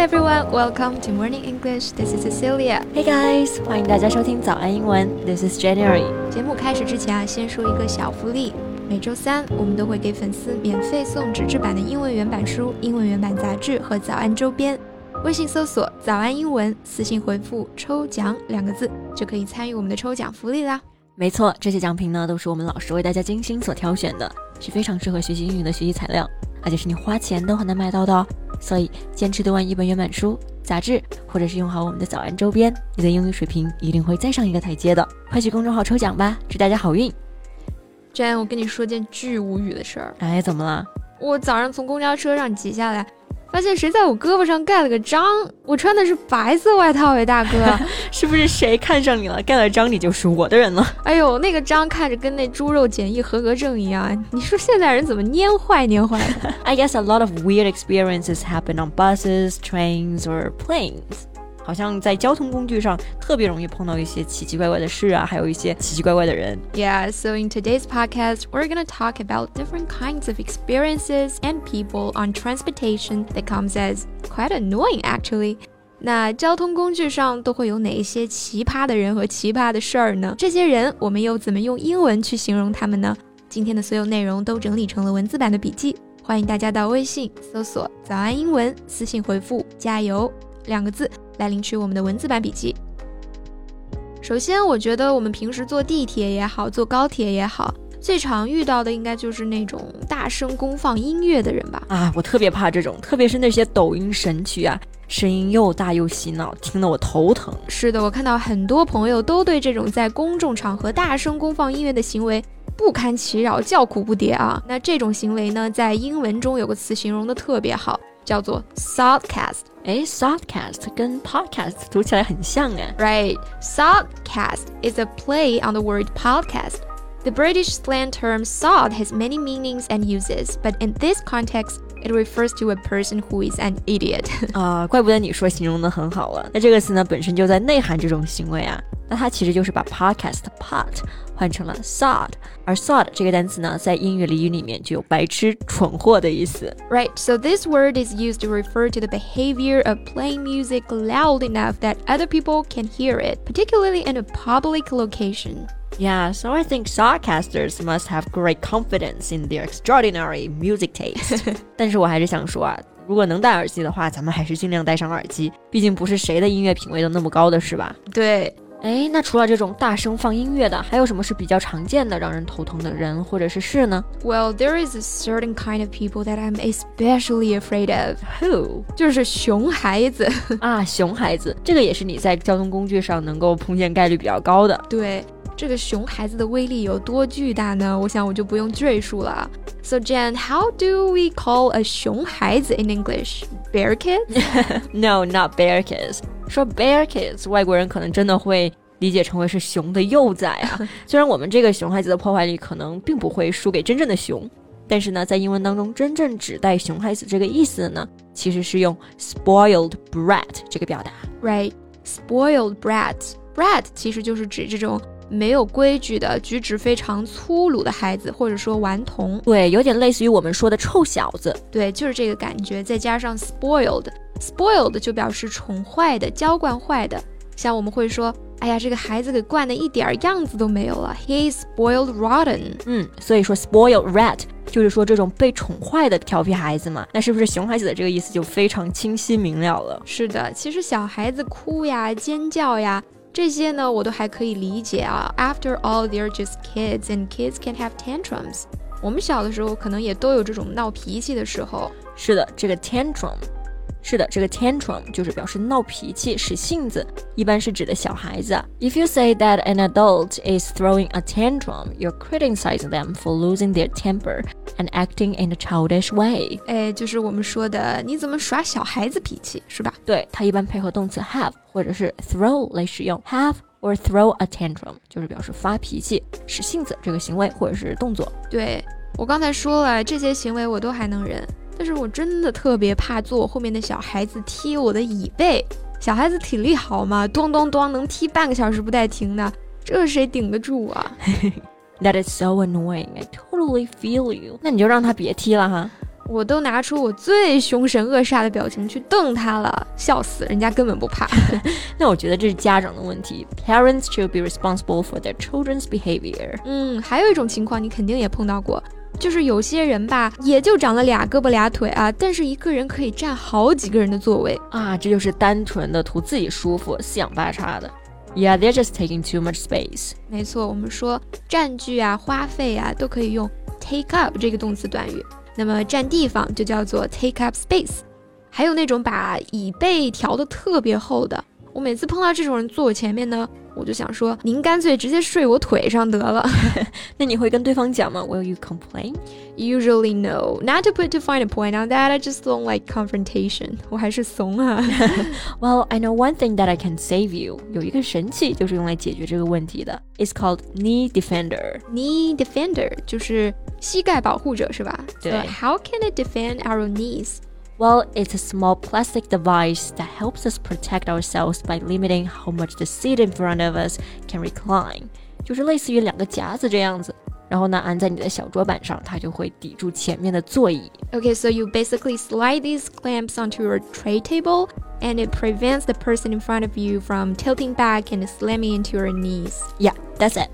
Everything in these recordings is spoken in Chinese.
everyone, welcome to Morning English. This is Cecilia. Hey guys，欢迎大家收听早安英文。This is January。节目开始之前啊，先说一个小福利。每周三我们都会给粉丝免费送纸质版的英文原版书、英文原版杂志和早安周边。微信搜索“早安英文”，私信回复“抽奖”两个字，就可以参与我们的抽奖福利啦。没错，这些奖品呢都是我们老师为大家精心所挑选的，是非常适合学习英语的学习材料，而且是你花钱都很难买到的哦。所以坚持读完一本原版书、杂志，或者是用好我们的早安周边，你的英语水平一定会再上一个台阶的。快去公众号抽奖吧，祝大家好运！Jane，我跟你说件巨无语的事儿。哎，怎么了？我早上从公交车上挤下来。发现谁在我胳膊上盖了个章？我穿的是白色外套诶，大哥，是不是谁看上你了？盖了章你就是我的人了。哎呦，那个章看着跟那猪肉检疫合格证一样。你说现在人怎么蔫坏蔫坏的？I guess a lot of weird experiences happen on buses, trains, or planes. 好像在交通工具上特别容易碰到一些奇奇怪怪的事啊，还有一些奇奇怪怪的人。Yeah, so in today's podcast, we're gonna talk about different kinds of experiences and people on transportation that comes as quite annoying actually. 那交通工具上都会有哪一些奇葩的人和奇葩的事儿呢？这些人我们又怎么用英文去形容他们呢？今天的所有内容都整理成了文字版的笔记，欢迎大家到微信搜索“早安英文”，私信回复“加油”两个字。 来领取我们的文字版笔记。首先，我觉得我们平时坐地铁也好，坐高铁也好，最常遇到的应该就是那种大声公放音乐的人吧？啊，我特别怕这种，特别是那些抖音神曲啊，声音又大又洗脑，听得我头疼。是的，我看到很多朋友都对这种在公众场合大声公放音乐的行为不堪其扰，叫苦不迭啊。那这种行为呢，在英文中有个词形容的特别好。叫做 Softcast。哎，Softcast 跟 Podcast 读起来很像哎。Right, Softcast is a play on the word podcast. The British slang term sod has many meanings and uses, but in this context, it refers to a person who is an idiot. 啊，怪不得你说形容的很好了。那这个词呢，本身就在内涵这种行为啊。那它其实就是把 podcast pot 换成了 sod，而 sod 这个单词呢，在英语俚语里面就有白痴、蠢货的意思。Right, so this word is used to refer to the behavior of playing music loud enough that other people can hear it, particularly in a public location. Yeah, so I think sarcasters must have great confidence in their extraordinary music taste. 但是我还是想说啊，如果能戴耳机的话，咱们还是尽量戴上耳机，毕竟不是谁的音乐品味都那么高的，是吧？对。哎，那除了这种大声放音乐的，还有什么是比较常见的让人头疼的人或者是事呢？Well, there is a certain kind of people that I'm especially afraid of. Who？就是熊孩子啊，熊孩子，这个也是你在交通工具上能够碰见概率比较高的。对， 这个熊孩子的威力有多巨大呢？我想我就不用赘述了。So Jen, how do we call a 熊孩子 in English? Bear kids? no, not bear kids. 说 bear kids，外国人可能真的会理解成为是熊的幼崽啊。虽然我们这个熊孩子的破坏力可能并不会输给真正的熊，但是呢，在英文当中，真正指代熊孩子这个意思的呢，其实是用 spoiled brat 这个表达。Right，spoiled brat，brat 其实就是指这种没有规矩的、举止非常粗鲁的孩子，或者说顽童。对，有点类似于我们说的臭小子。对，就是这个感觉，再加上 spoiled。Spoiled 就表示宠坏的、娇惯坏的，像我们会说，哎呀，这个孩子给惯的一点样子都没有了 He is spoiled rotten。嗯，所以说 spoiled rat 就是说这种被宠坏的调皮孩子嘛。那是不是熊孩子的这个意思就非常清晰明了了？是的，其实小孩子哭呀、尖叫呀这些呢，我都还可以理解啊。After all, they're just kids, and kids can have tantrums。我们小的时候可能也都有这种闹脾气的时候。是的，这个 tantrum。是的，这个 tantrum 就是表示闹脾气、使性子，一般是指的小孩子。If you say that an adult is throwing a tantrum, you're criticizing them for losing their temper and acting in a childish way。哎，就是我们说的，你怎么耍小孩子脾气，是吧？对，它一般配合动词 have 或者是 throw 来使用。have or throw a tantrum 就是表示发脾气、使性子这个行为或者是动作。对我刚才说了，这些行为我都还能忍。但是我真的特别怕坐我后面的小孩子踢我的椅背。小孩子体力好嘛？咚咚咚，能踢半个小时不带停的，这谁顶得住啊？That is so annoying. I totally feel you. 那你就让他别踢了哈。我都拿出我最凶神恶煞的表情去瞪他了，笑死，人家根本不怕。那我觉得这是家长的问题，Parents should be responsible for their children's behavior。嗯，还有一种情况你肯定也碰到过，就是有些人吧，也就长了俩胳膊俩腿啊，但是一个人可以占好几个人的座位啊，这就是单纯的图自己舒服，四仰八叉的。Yeah, they're just taking too much space。没错，我们说占据啊、花费啊，都可以用 take up 这个动词短语。那么占地方就叫做 take up space。还有那种把椅背调的特别厚的，我每次碰到这种人坐我前面呢。我就想说，您干脆直接睡我腿上得了。那你会跟对方讲吗？Will you complain? Usually no. Not to put to find a point on that. I just don't like confrontation. 我还是怂啊。well, I know one thing that I can save you. 有一个神器就是用来解决这个问题的。It's called knee defender. Knee defender 就是膝盖保护者是吧？对。So how can it defend our knees? Well, it's a small plastic device that helps us protect ourselves by limiting how much the seat in front of us can recline. 就是类似于两个夹子这样子，然后呢安在你的小桌板上，它就会抵住前面的座椅。Okay, so you basically slide these clamps onto your tray table, and it prevents the person in front of you from tilting back and slamming into your knees. Yeah, that's it.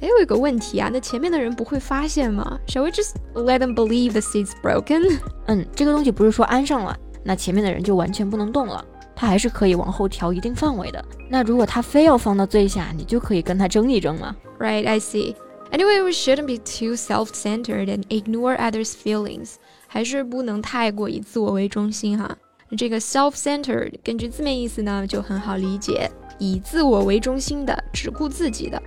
哎，我有个问题啊，那前面的人不会发现吗？Shall we just let them believe the seat's broken？嗯，这个东西不是说安上了，那前面的人就完全不能动了，他还是可以往后调一定范围的。那如果他非要放到最下，你就可以跟他争一争嘛。Right, I see. Anyway, we shouldn't be too self-centered and ignore others' feelings. 还是不能太过以自我为中心哈。这个 self-centered 根据字面意思呢就很好理解，以自我为中心的，只顾自己的。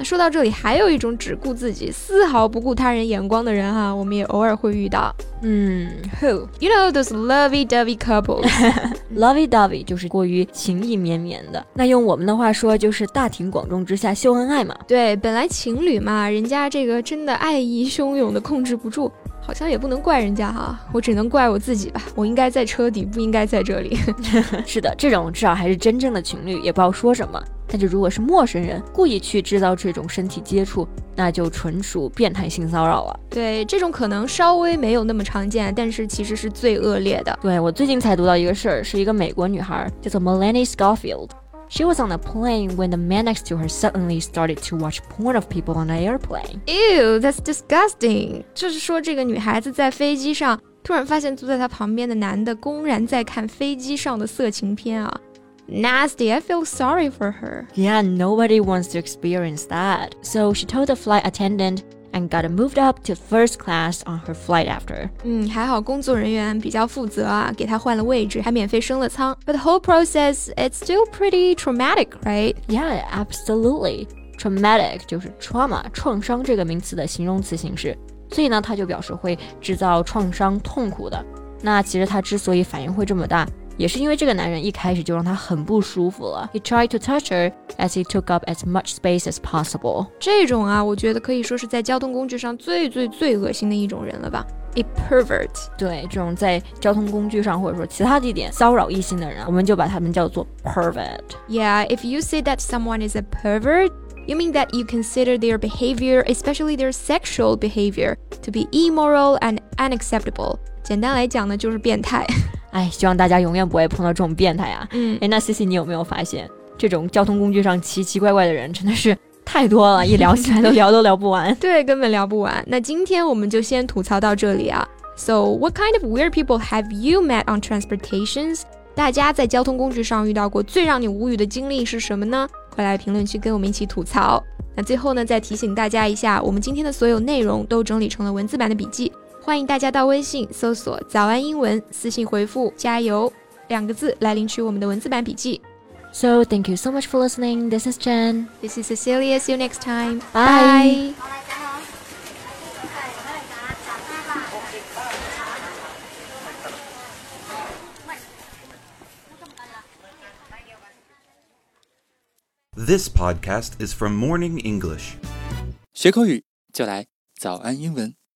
那说到这里，还有一种只顾自己、丝毫不顾他人眼光的人哈，我们也偶尔会遇到。嗯，Who? You know those lovey-dovey couples. Lovey-dovey 就是过于情意绵绵的。那用我们的话说，就是大庭广众之下秀恩爱嘛。对，本来情侣嘛，人家这个真的爱意汹涌的控制不住，好像也不能怪人家哈，我只能怪我自己吧。我应该在车底，不应该在这里。是的，这种至少还是真正的情侣，也不知道说什么。但是如果是陌生人故意去制造这种身体接触，那就纯属变态性骚扰了。对，这种可能稍微没有那么常见，但是其实是最恶劣的。对我最近才读到一个事儿，是一个美国女孩叫做 Melanie Scofield。She was on a plane when the man next to her suddenly started to watch porn of people on the airplane. Ew, that's disgusting. 就是说，这个女孩子在飞机上突然发现坐在她旁边的男的公然在看飞机上的色情片啊。Nasty, I feel sorry for her. Yeah, nobody wants to experience that. So she told the flight attendant and got moved up to first class on her flight after. 嗯，还好工作人员比较负责啊，给她换了位置，还免费升了舱。But the whole process, it's still pretty traumatic, right? Yeah, absolutely. Traumatic 就是 trauma 创伤这个名词的形容词形式，所以呢，他就表示会制造创伤、痛苦的。那其实他之所以反应会这么大， 也是因为这个男人一开始就让她很不舒服了。He tried to touch her as he took up as much space as possible。这种啊，我觉得可以说是在交通工具上最最最恶心的一种人了吧。A pervert。对，这种在交通工具上或者说其他地点骚扰异性的人，我们就把他们叫做 pervert。Yeah, if you say that someone is a pervert. You mean that you consider their behavior, especially their sexual behavior, to be immoral and unacceptable. 简单来讲呢，就是变态。 哎，希望大家永远不会碰到这种变态啊！嗯，哎，那 C C，你有没有发现，这种交通工具上奇奇怪怪的人真的是太多了，一聊起来都聊都聊不完。对，根本聊不完。那今天我们就先吐槽到这里啊。So, what kind of weird people have you met on transportations？大家在交通工具上遇到过最让你无语的经历是什么呢？快来评论区跟我们一起吐槽。那最后呢，再提醒大家一下，我们今天的所有内容都整理成了文字版的笔记。欢迎大家到微信搜索“早安英文”，私信回复“加油”两个字来领取我们的文字版笔记。So thank you so much for listening. This is Jen. This is Cecilia. See you next time. Bye. This podcast is from Morning English. 学口语就来早安英文。